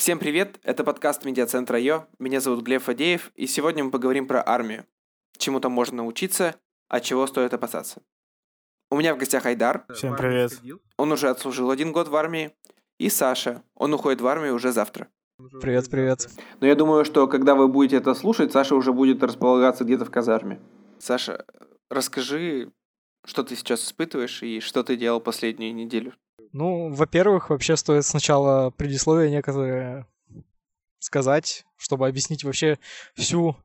Всем привет, это подкаст Медиацентра Йо, меня зовут Глеб Фадеев, и сегодня мы поговорим про армию. Чему там можно научиться, а чего стоит опасаться. У меня в гостях Айдар. Всем привет. Он уже отслужил один год в армии. И Саша. Он уходит в армию уже завтра. Привет, привет. Но я думаю, что когда вы будете это слушать, Саша уже будет располагаться где-то в казарме. Саша, расскажи, что ты сейчас испытываешь и что ты делал последнюю неделю. Ну, во-первых, вообще стоит сначала предисловие некоторые сказать, чтобы объяснить вообще всю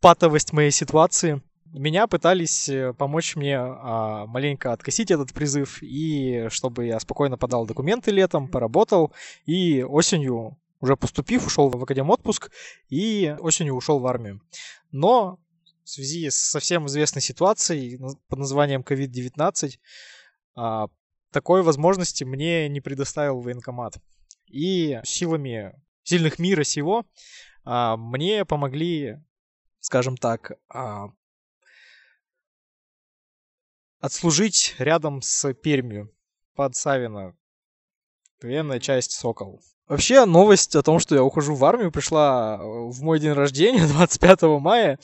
патовость моей ситуации. Меня пытались э, помочь мне а, маленько откосить этот призыв, и чтобы я спокойно подал документы летом, поработал, и осенью, уже поступив, ушел в академ отпуск, и осенью ушел в армию. Но в связи с совсем известной ситуацией под названием COVID-19, а, такой возможности мне не предоставил военкомат. И силами сильных мира сего а, мне помогли, скажем так, а, отслужить рядом с Пермью под Савино. Военная часть Сокол. Вообще, новость о том, что я ухожу в армию, пришла в мой день рождения, 25 мая.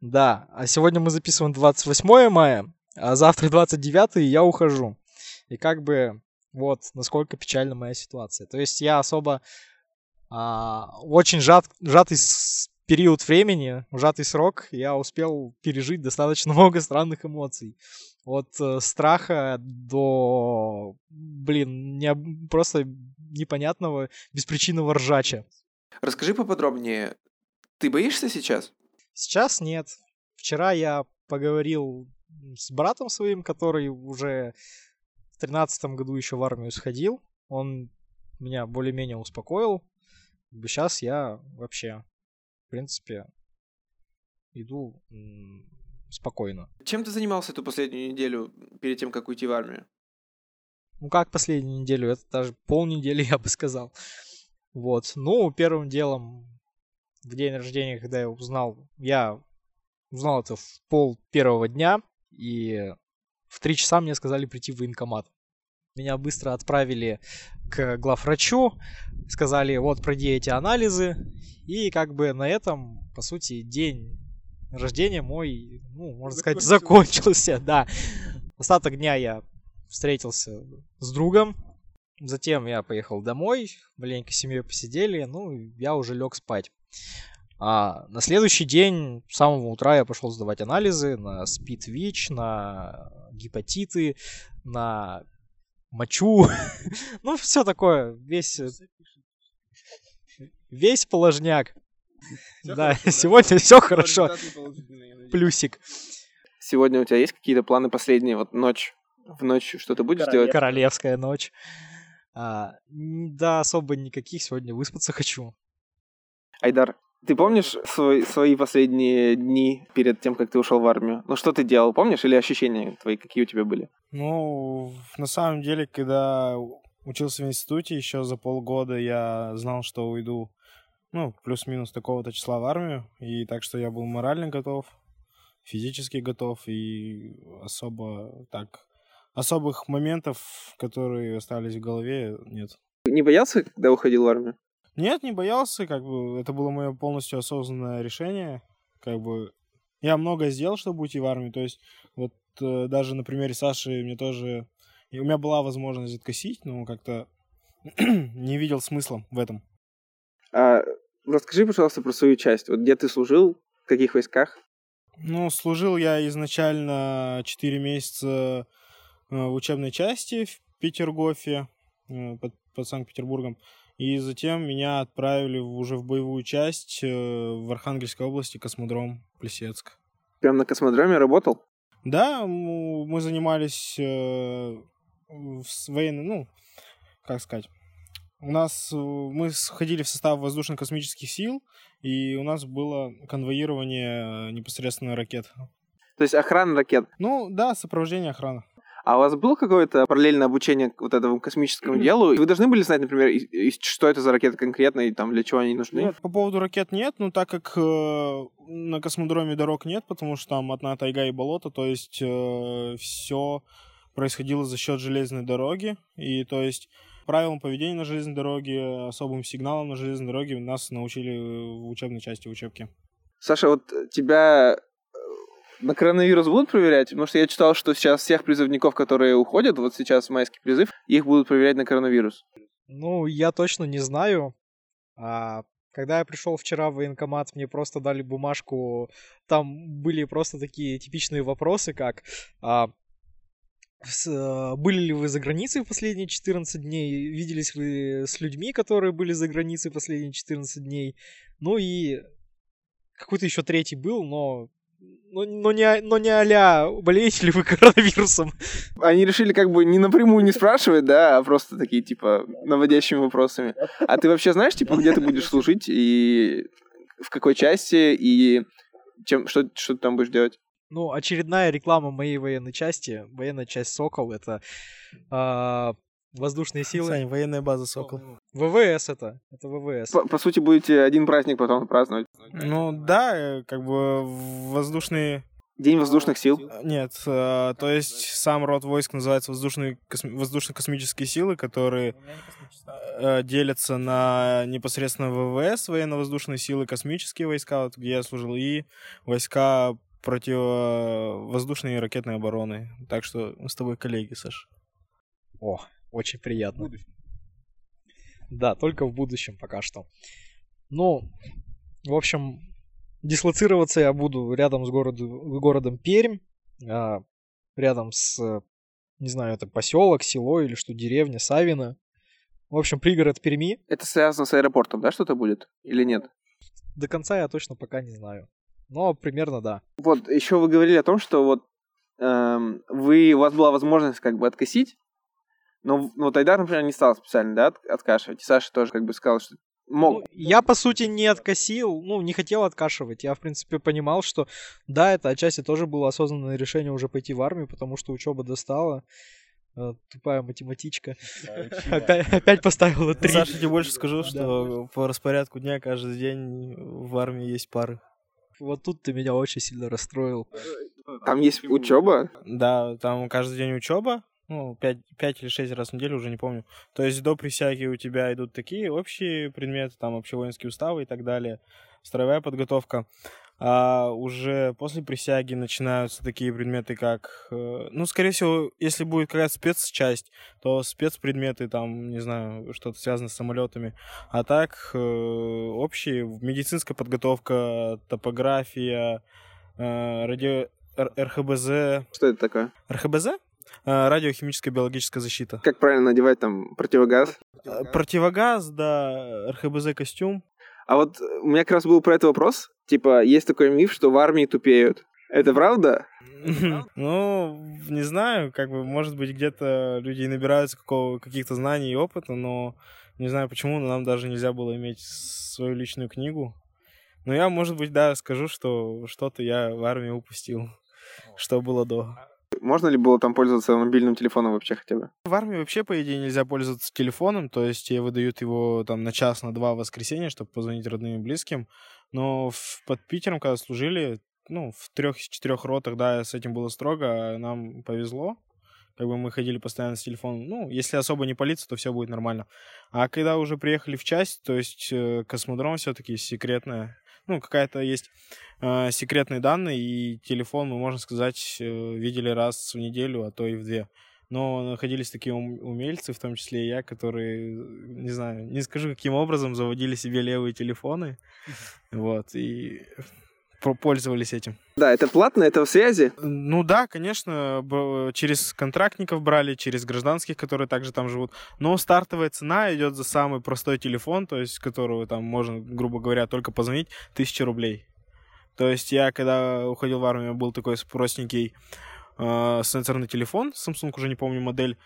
Да, а сегодня мы записываем 28 мая, а завтра 29 и я ухожу. И как бы вот насколько печальна моя ситуация. То есть я особо а, очень жат, сжатый период времени, сжатый срок, я успел пережить достаточно много странных эмоций. От э, страха до, блин, не, просто непонятного, беспричинного ржача. Расскажи поподробнее, ты боишься сейчас? Сейчас нет. Вчера я поговорил с братом своим, который уже в тринадцатом году еще в армию сходил. Он меня более-менее успокоил. Сейчас я вообще, в принципе, иду спокойно. Чем ты занимался эту последнюю неделю перед тем, как уйти в армию? Ну как последнюю неделю? Это даже полнедели, я бы сказал. Вот. Ну, первым делом в день рождения, когда я узнал, я узнал это в пол первого дня, и в три часа мне сказали прийти в военкомат. Меня быстро отправили к главврачу, сказали, вот, пройди эти анализы, и как бы на этом, по сути, день рождения мой, ну, можно сказать, закончился, да. Остаток дня я встретился с другом, затем я поехал домой, маленько с семьей посидели, ну, я уже лег спать. А на следующий день, с самого утра, я пошел сдавать анализы на СПИД-ВИЧ, на гепатиты, на мочу. ну, все такое, весь... Весь положняк. да, сегодня все хорошо. Плюсик. Сегодня у тебя есть какие-то планы последние, вот ночь? В ночь что ты будешь делать? Королевская ночь. А, да, особо никаких. Сегодня выспаться хочу. Айдар, ты помнишь свой, свои последние дни перед тем, как ты ушел в армию? Ну, что ты делал, помнишь? Или ощущения твои, какие у тебя были? Ну, на самом деле, когда учился в институте, еще за полгода я знал, что уйду, ну, плюс-минус такого-то числа в армию. И так что я был морально готов, физически готов, и особо так особых моментов, которые остались в голове, нет. Не боялся, когда уходил в армию? Нет, не боялся, как бы это было мое полностью осознанное решение. Как бы я много сделал, чтобы уйти в армию. То есть вот э, даже на примере Саши мне тоже... И у меня была возможность откосить, но как-то не видел смысла в этом. А, расскажи, пожалуйста, про свою часть. Вот где ты служил, в каких войсках? Ну, служил я изначально 4 месяца э, в учебной части в Петергофе э, под, под Санкт-Петербургом. И затем меня отправили уже в боевую часть э, в Архангельской области, космодром Плесецк. Прям на космодроме работал? Да, мы занимались э, с военной, ну, как сказать, у нас э, мы сходили в состав воздушно-космических сил, и у нас было конвоирование непосредственно ракет. То есть охрана ракет? Ну да, сопровождение охраны. А у вас было какое-то параллельное обучение вот этому космическому делу? Вы должны были знать, например, и, и что это за ракеты конкретно и там для чего они нужны? Нет, по поводу ракет нет, но так как э, на космодроме дорог нет, потому что там одна тайга и болото, то есть э, все происходило за счет железной дороги, и то есть Правилам поведения на железной дороге, особым сигналам на железной дороге нас научили в учебной части, в учебке. Саша, вот тебя на коронавирус будут проверять? Потому что я читал, что сейчас всех призывников, которые уходят, вот сейчас майский призыв, их будут проверять на коронавирус. Ну, я точно не знаю. А когда я пришел вчера в военкомат, мне просто дали бумажку. Там были просто такие типичные вопросы, как а, а, были ли вы за границей последние 14 дней, виделись вы с людьми, которые были за границей последние 14 дней. Ну и какой-то еще третий был, но но, но, не, но не а болеете ли вы коронавирусом? Они решили как бы не напрямую не спрашивать, да, а просто такие, типа, наводящими вопросами. А ты вообще знаешь, типа, где ты будешь служить и в какой части и чем, что, что ты там будешь делать? Ну, очередная реклама моей военной части. Военная часть «Сокол» — это э, воздушные силы. Сань, военная база «Сокол». ВВС это. Это ВВС. По, по сути, будете один праздник потом праздновать. Ну да, э, как бы воздушные... День воздушных сил? Нет, э, то есть сам род войск называется воздушные косми... воздушно-космические силы, которые э, делятся на непосредственно ВВС, военно-воздушные силы, космические войска, вот, где я служил, и войска противовоздушной и ракетной обороны. Так что мы с тобой коллеги, Саш. О, очень приятно. Да, только в будущем пока что. Ну, в общем, дислоцироваться я буду рядом с город, городом Пермь, а, рядом с, не знаю, это поселок, село или что, деревня, Савина. В общем, пригород Перми. Это связано с аэропортом, да, что-то будет? Или нет? До конца я точно пока не знаю. Но примерно да. Вот, еще вы говорили о том, что вот эм, вы, у вас была возможность как бы откосить но, ну, тогда, например, не стал специально, да, откашивать. И Саша тоже как бы сказал, что мог. Ну, я, по сути, не откосил, ну, не хотел откашивать. Я, в принципе, понимал, что да, это отчасти тоже было осознанное решение уже пойти в армию, потому что учеба достала. Э, тупая математичка. опять, опять поставила три. Саша, тебе больше скажу, что по распорядку дня каждый день в армии есть пары. Вот тут ты меня очень сильно расстроил. Там есть учеба? Да, там каждый день учеба, ну, 5, 5 или 6 раз в неделю, уже не помню. То есть до присяги у тебя идут такие общие предметы, там общевоинские уставы и так далее, строевая подготовка. А уже после присяги начинаются такие предметы, как... Э, ну, скорее всего, если будет какая-то спецчасть, то спецпредметы, там, не знаю, что-то связано с самолетами. А так, э, общие, медицинская подготовка, топография, э, радио... РХБЗ. Что это такое? РХБЗ? Э, радиохимическая биологическая защита. Как правильно надевать там противогаз? Э, противогаз, да, РХБЗ костюм. А вот у меня как раз был про это вопрос. Типа, есть такой миф, что в армии тупеют. Это правда? Ну, не знаю, как бы, может быть, где-то люди набираются какого, каких-то знаний и опыта, но не знаю почему, но нам даже нельзя было иметь свою личную книгу. Но я, может быть, да, скажу, что что-то я в армии упустил, что было до. Можно ли было там пользоваться мобильным телефоном вообще хотя бы? В армии вообще, по идее, нельзя пользоваться телефоном, то есть тебе выдают его там на час, на два в воскресенье, чтобы позвонить родным и близким. Но в, под Питером, когда служили, ну, в трех-четырех ротах, да, с этим было строго, а нам повезло. Как бы мы ходили постоянно с телефоном. Ну, если особо не палиться, то все будет нормально. А когда уже приехали в часть, то есть э, космодром все-таки секретная, ну, какая-то есть э, секретные данные, и телефон мы, можно сказать, э, видели раз в неделю, а то и в две. Но находились такие умельцы, в том числе и я, которые, не знаю, не скажу, каким образом заводили себе левые телефоны. Вот, и пользовались этим. Да, это платно, это в связи? Ну да, конечно, через контрактников брали, через гражданских, которые также там живут. Но стартовая цена идет за самый простой телефон, то есть которого там можно, грубо говоря, только позвонить, тысяча рублей. То есть я, когда уходил в армию, был такой простенький э, сенсорный телефон, Samsung уже не помню модель,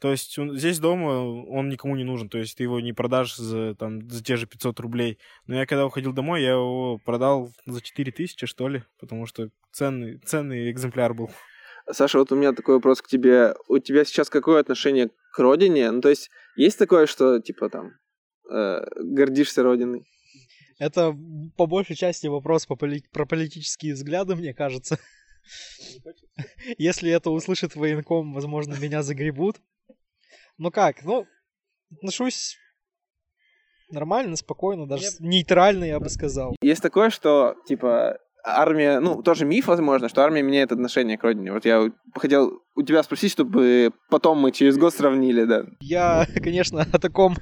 то есть он, здесь дома он никому не нужен, то есть ты его не продашь за, там, за те же 500 рублей. Но я когда уходил домой, я его продал за 4000, что ли, потому что ценный, ценный экземпляр был. Саша, вот у меня такой вопрос к тебе. У тебя сейчас какое отношение к родине? Ну, то есть есть такое, что, типа, там, э, гордишься родиной? Это по большей части вопрос по поли- про политические взгляды, мне кажется. Если это услышит военком, возможно, меня загребут. Ну как, ну, отношусь нормально, спокойно, даже нейтрально, я бы сказал. Есть такое, что, типа, армия, ну, тоже миф, возможно, что армия меняет отношение к родине. Вот я хотел у тебя спросить, чтобы потом мы через год сравнили, да. Я, конечно, о таком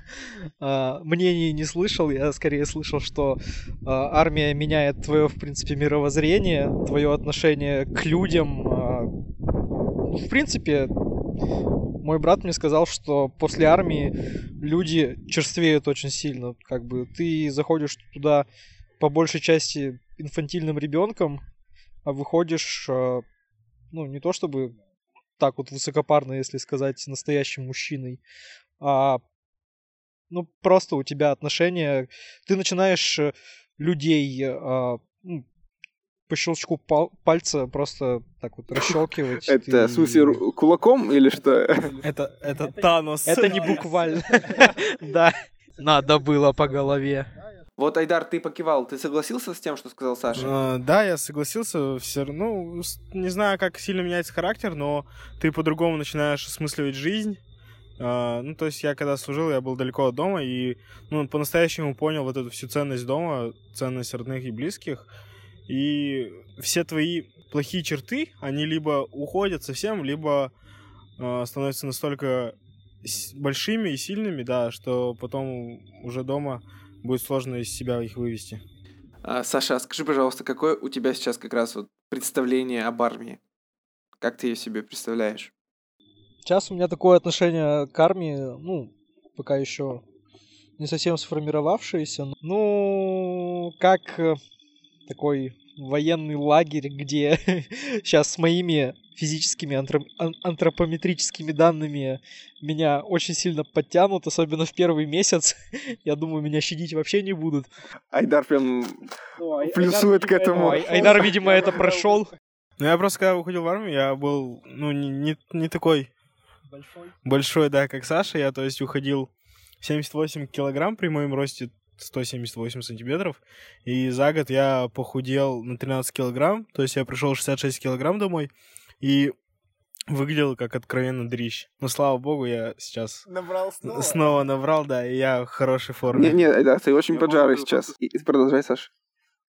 э, мнении не слышал. Я скорее слышал, что э, армия меняет твое, в принципе, мировоззрение, твое отношение к людям. Э, в принципе, мой брат мне сказал, что после армии люди черствеют очень сильно. Как бы ты заходишь туда по большей части инфантильным ребенком, а выходишь, э, ну, не то чтобы так вот высокопарно, если сказать, настоящим мужчиной, а ну, просто у тебя отношения, ты начинаешь э, людей а, ну, по щелчку пал- пальца просто так вот расщелкивать. Это, ты... в смысле, кулаком или что? Это, это Танос. Это не буквально. Да, надо было по голове. Вот, Айдар, ты покивал. Ты согласился с тем, что сказал Саша? А, да, я согласился. Все равно, не знаю, как сильно меняется характер, но ты по-другому начинаешь осмысливать жизнь. Uh, ну, то есть я когда служил, я был далеко от дома, и ну, по-настоящему понял вот эту всю ценность дома, ценность родных и близких. И все твои плохие черты, они либо уходят совсем, либо uh, становятся настолько большими и сильными, да, что потом уже дома будет сложно из себя их вывести. А, Саша, скажи, пожалуйста, какое у тебя сейчас как раз вот представление об армии? Как ты ее себе представляешь? Сейчас у меня такое отношение к армии, ну, пока еще не совсем сформировавшееся. Ну, как э, такой военный лагерь, где сейчас с моими физическими антроп- антропометрическими данными меня очень сильно подтянут, особенно в первый месяц. Я думаю, меня щадить вообще не будут. Айдар прям Ой, плюсует Айдар, к этому. Ой, Айдар, видимо, это прошел. Ну, я просто, когда уходил в армию, я был, ну, не, не, не такой большой. большой, да, как Саша. Я, то есть, уходил 78 килограмм при моем росте 178 сантиметров. И за год я похудел на 13 килограмм. То есть я пришел 66 килограмм домой. И выглядел как откровенно дрищ. Но слава богу, я сейчас набрал снова. Снова набрал, да, и я в хорошей форме. Не, не, да, ты очень поджарый сейчас. И, продолжай, Саш.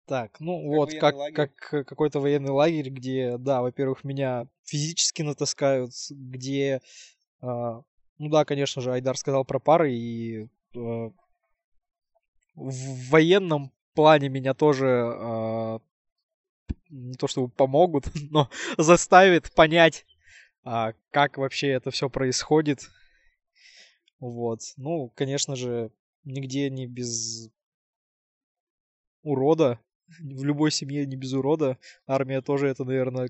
Так, ну как вот, как, как какой-то военный лагерь, где, да, во-первых, меня физически натаскают, где, э, ну да, конечно же, Айдар сказал про пары, и э, в военном плане меня тоже э, не то чтобы помогут, но заставит понять, а, как вообще это все происходит. Вот. Ну, конечно же, нигде не без урода. В любой семье не без урода. Армия тоже это, наверное,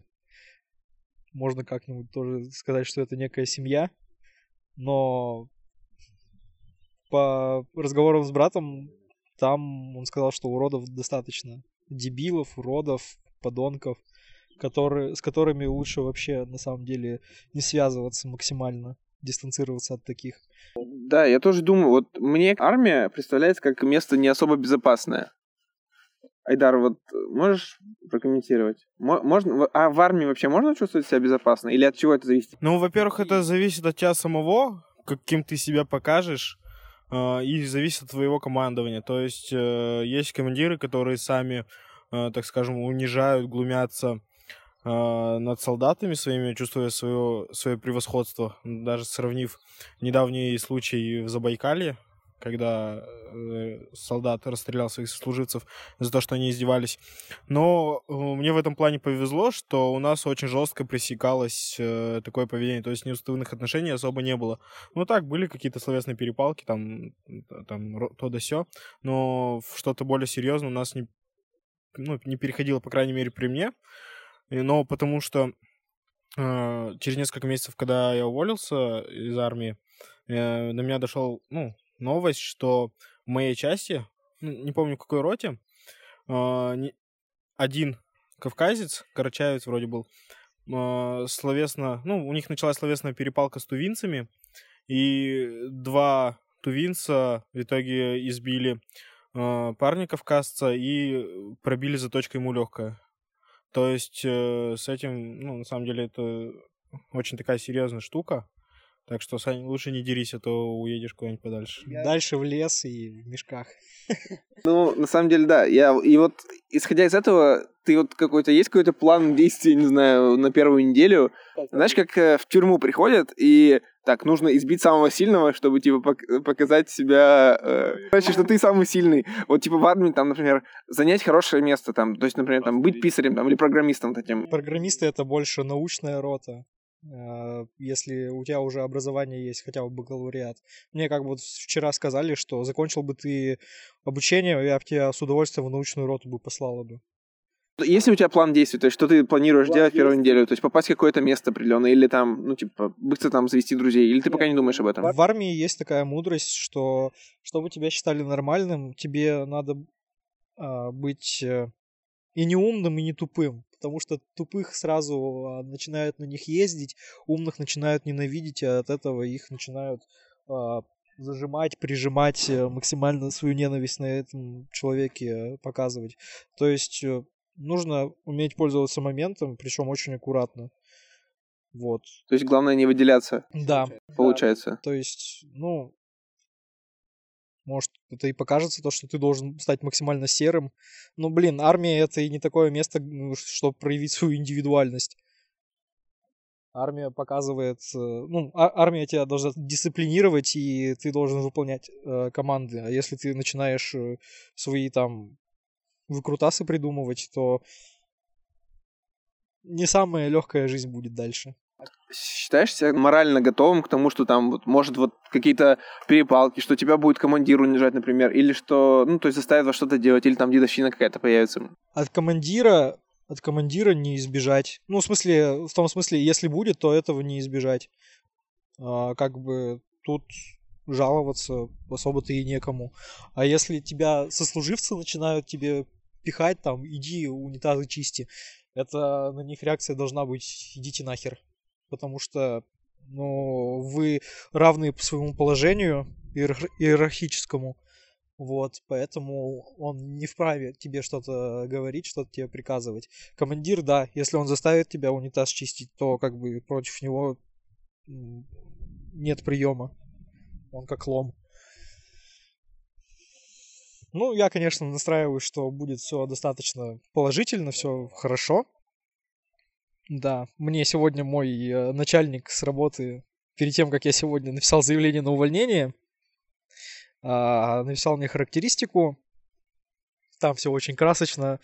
можно как-нибудь тоже сказать, что это некая семья. Но по разговорам с братом, там он сказал, что уродов достаточно. Дебилов, уродов, подонков, которые, с которыми лучше вообще на самом деле не связываться максимально, дистанцироваться от таких. Да, я тоже думаю, вот мне армия представляется как место не особо безопасное. Айдар, вот можешь прокомментировать? Можно, а в армии вообще можно чувствовать себя безопасно? Или от чего это зависит? Ну, во-первых, это зависит от тебя самого, каким ты себя покажешь, и зависит от твоего командования. То есть э, есть командиры, которые сами Э, так скажем, унижают, глумятся э, над солдатами своими, чувствуя свое, свое превосходство. Даже сравнив недавний случай в Забайкалье, когда э, солдат расстрелял своих сослуживцев за то, что они издевались. Но мне в этом плане повезло, что у нас очень жестко пресекалось такое поведение, то есть неуставных отношений особо не было. Ну так, были какие-то словесные перепалки, там, там то да сё, но что-то более серьезное у нас не ну, не переходило, по крайней мере, при мне. Но потому что э, через несколько месяцев, когда я уволился из армии, э, до меня дошел, ну, новость, что в моей части, ну, не помню, какой роте, не, один кавказец, карачаевец вроде был, э, словесно, ну, у них началась словесная перепалка с тувинцами, и два тувинца в итоге избили э, парня кавказца и пробили заточкой ему легкое. То есть э, с этим, ну, на самом деле, это очень такая серьезная штука. Так что, Сань, лучше не дерись, а то уедешь куда-нибудь подальше. Дальше в лес и в мешках. Ну, на самом деле, да. Я, и вот, исходя из этого, ты вот какой-то, есть какой-то план действий, не знаю, на первую неделю? Знаешь, как э, в тюрьму приходят, и так, нужно избить самого сильного, чтобы, типа, пок- показать себя, э, короче, что ты самый сильный. Вот, типа, в армии, там, например, занять хорошее место, там, то есть, например, там, быть писарем, там, или программистом таким. Программисты это больше научная рота. Э, Если у тебя уже образование есть, хотя бы бакалавриат. Мне как бы вот вчера сказали, что закончил бы ты обучение, я бы тебя с удовольствием в научную роту бы послала бы. Есть ли у тебя план действий, то есть, что ты планируешь делать в первую неделю? То есть, попасть в какое-то место определенное, или там, ну, типа, быстро там завести друзей, или ты пока не думаешь об этом? В армии есть такая мудрость, что чтобы тебя считали нормальным, тебе надо а, быть э, и не умным, и не тупым. Потому что тупых сразу а, начинают на них ездить, умных начинают ненавидеть, а от этого их начинают а, зажимать, прижимать, э, максимально свою ненависть на этом человеке показывать. То есть э, нужно уметь пользоваться моментом, причем очень аккуратно. Вот. То есть, главное не выделяться, Да. получается. То есть, ну, может, это и покажется то, что ты должен стать максимально серым. Но, блин, армия это и не такое место, ну, чтобы проявить свою индивидуальность. Армия показывает, э, ну, а- армия тебя должна дисциплинировать, и ты должен выполнять э, команды. А если ты начинаешь э, свои там выкрутасы придумывать, то не самая легкая жизнь будет дальше. Считаешь себя морально готовым к тому, что там вот, может вот какие-то перепалки, что тебя будет командир унижать, например, или что, ну, то есть заставит вас что-то делать, или там дедовщина какая-то появится. от командира от командира не избежать. Ну, в смысле, в том смысле, если будет, то этого не избежать. А, как бы тут жаловаться особо-то и некому. А если тебя сослуживцы начинают тебе пихать, там, иди унитазы чисти, это на них реакция должна быть, идите нахер. Потому что, ну, вы равны по своему положению иерарх- иерархическому. Вот, поэтому он не вправе тебе что-то говорить, что-то тебе приказывать. Командир, да, если он заставит тебя унитаз чистить, то как бы против него нет приема. Он как лом. Ну, я, конечно, настраиваюсь, что будет все достаточно положительно, все хорошо. Да, мне сегодня мой э, начальник с работы, перед тем, как я сегодня написал заявление на увольнение, а, написал мне характеристику. Там все очень красочно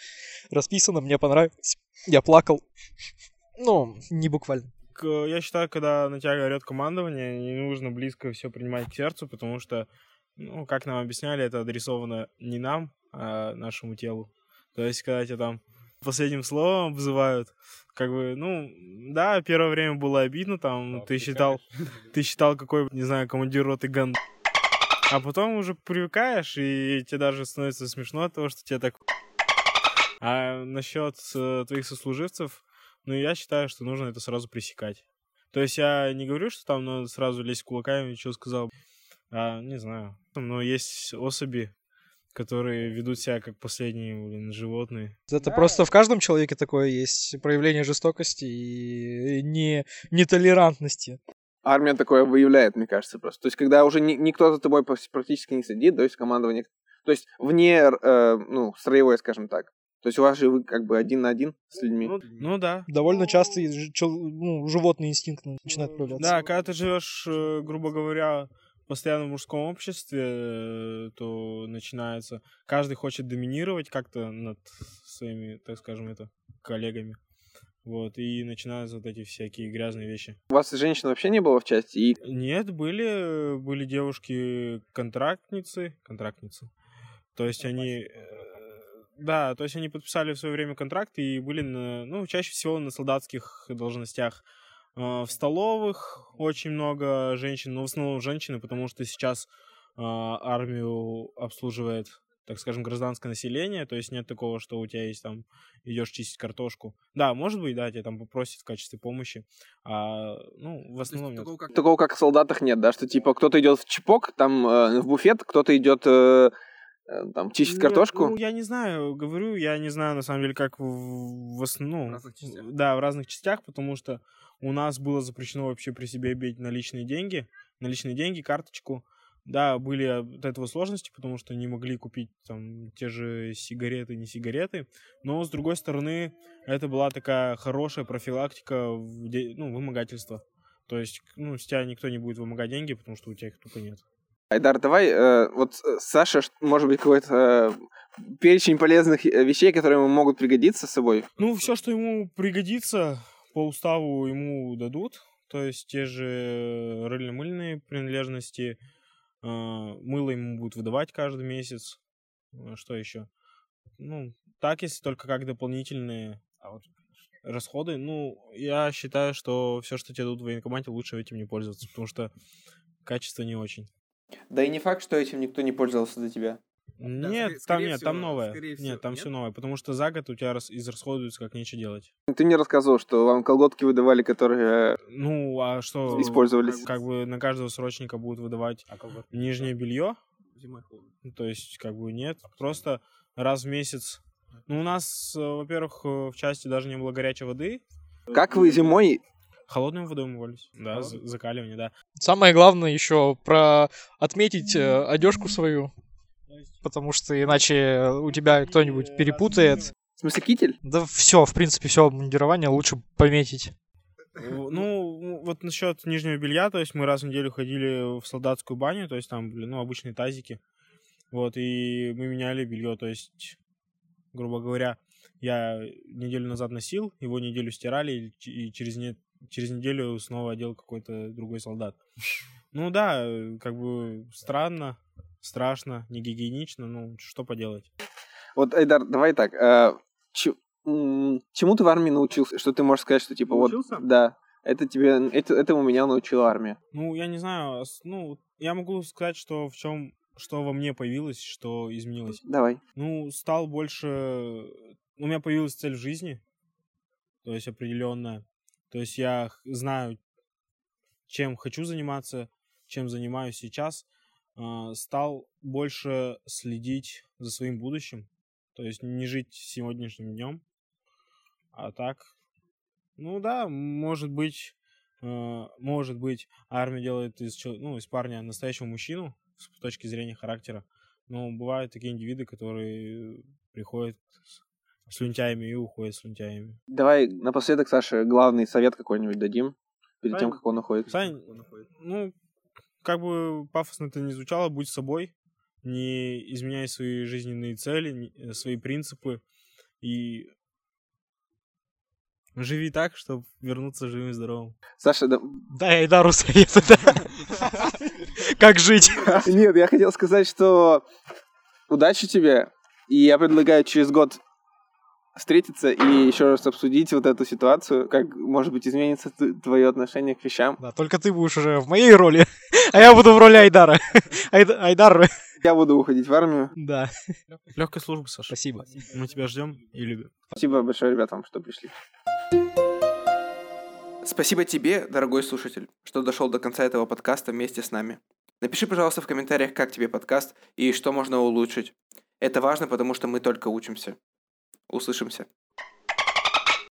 расписано, мне понравилось. Я плакал. Ну, не буквально. Я считаю, когда на тебя говорят командование, не нужно близко все принимать к сердцу, потому что, ну, как нам объясняли, это адресовано не нам, а нашему телу. То есть, когда тебя там последним словом обзывают, как бы, ну, да, первое время было обидно, там, ты считал, ты считал, какой, не знаю, командир роты ган... А потом уже привыкаешь, и тебе даже становится смешно от того, что тебе так... А насчет э, твоих сослуживцев, ну, я считаю, что нужно это сразу пресекать. То есть я не говорю, что там надо сразу лезть кулаками, что сказал. А, не знаю. Но есть особи, которые ведут себя как последние, блин, животные. Это просто в каждом человеке такое есть проявление жестокости и не, нетолерантности. Армия такое выявляет, мне кажется, просто. То есть, когда уже ни- никто за тобой практически не следит, то есть командование... То есть, вне, э, ну, строевой, скажем так. То есть, у вас же вы как бы один на один с людьми. Ну, ну да. Довольно часто ну, животный инстинкт начинает проявляться. Да, когда ты живешь, э, грубо говоря, постоянно в мужском обществе, э, то начинается... Каждый хочет доминировать как-то над своими, так скажем, это, коллегами. Вот, и начинаются вот эти всякие грязные вещи. У вас женщин вообще не было в части? И Нет, были, были девушки-контрактницы, контрактницы. То есть они, э, да, то есть они подписали в свое время контракт и были, на, ну, чаще всего на солдатских должностях. Э, В столовых очень много женщин, но в основном женщины, потому что сейчас э, армию обслуживает, так скажем, гражданское население, то есть нет такого, что у тебя есть там, идешь чистить картошку. Да, может быть, да, тебя там попросят в качестве помощи, а, ну, в основном нет. такого, как в солдатах, нет, да? Что, типа, кто-то идет в чипок, там, э, в буфет, кто-то идет э, там чистить Нет, картошку? Ну, я не знаю, говорю, я не знаю, на самом деле, как в, в основном. В разных частях. Да, в разных частях, потому что у нас было запрещено вообще при себе иметь наличные деньги, наличные деньги, карточку. Да, были от этого сложности, потому что не могли купить там те же сигареты, не сигареты. Но, с другой стороны, это была такая хорошая профилактика в де- ну, вымогательства. То есть, ну, с тебя никто не будет вымогать деньги, потому что у тебя их тупо нет. Айдар, давай, э, вот э, Саша, может быть, какой-то э, перечень полезных э, вещей, которые ему могут пригодиться с собой. Ну, все, что ему пригодится, по уставу ему дадут. То есть те же рыльно-мыльные принадлежности, э, мыло ему будут выдавать каждый месяц. Э, Что еще? Ну, так, если только как дополнительные расходы. Ну, я считаю, что все, что тебе дадут в военкомате, лучше этим не пользоваться, потому что качество не очень. Да и не факт, что этим никто не пользовался до тебя. нет, скорее- там скорее нет, там всего, новое. скорее всего, нет, там нет? все новое, потому что за год у тебя рас- израсходуется как нечего делать. Ты мне рассказывал, что вам колготки выдавали, которые... э, Ну, а что? Использовались. Как бы на каждого срочника будут выдавать нижнее белье. Ну, То есть, как бы нет. Просто раз в месяц. Ну, у нас, э, во-первых, э, в части даже не было горячей воды. Как вы зимой... Холодной водой умывались. Да, за- закаливание, да. Самое главное еще про отметить э, одежку свою. Потому что иначе у тебя кто-нибудь перепутает. В смысле, китель? Да все, в принципе, все обмундирование лучше пометить. Э, Ну, вот насчет нижнего белья, то есть мы раз в неделю ходили в солдатскую баню, то есть там были, ну, обычные тазики. Вот, и мы меняли белье, то есть, грубо говоря, я неделю назад носил, его неделю стирали, и через, не, через неделю снова одел какой-то другой солдат. Ну да, э, как бы странно, страшно, не гигиенично, ну, что поделать. Вот, Айдар, давай так. э, че- м, чему ты в армии научился? Что ты можешь сказать, что типа Научился? вот... Да. Это тебе... Это, этому меня научила армия. Ну, я не знаю, с- ну, я могу сказать, что в чем, что во мне появилось, что изменилось. Давай. Ну, стал больше... У меня появилась цель в жизни, то есть определенная. То есть я знаю, чем хочу заниматься, чем занимаюсь сейчас. А, Стал больше следить за своим будущим, то есть не жить сегодняшним днем, а так, ну да, может быть, э, может быть, армия делает из, ну, из парня настоящего мужчину с точки зрения характера. Но бывают такие индивиды, которые приходят с слюнтяями и уходят слюнтяями. Давай напоследок, Саша, главный совет какой-нибудь дадим перед тем, Сань, как он уходит. Сань, ну, как бы пафосно это не звучало, будь собой, не изменяй свои жизненные цели, э, свои принципы и живи так, чтобы вернуться живым и здоровым. Саша, да... Дай Айдару советы, да. Как жить. Нет, я хотел сказать, что удачи тебе. И я предлагаю через год встретиться и еще раз обсудить вот эту ситуацию, как, может быть, изменится твое отношение к вещам. Да, только ты будешь уже в моей роли, а я буду в роли Айдара. Айд- Айдар, Я буду уходить в армию. да. Легкой службы, Саша. Спасибо. Мы тебя ждем и любим. Спасибо большое ребятам, что пришли. Спасибо тебе, дорогой слушатель, что дошел до конца этого подкаста вместе с нами. Напиши, пожалуйста, в комментариях, как тебе подкаст и что можно улучшить. Это важно, потому что мы только учимся. Услышимся.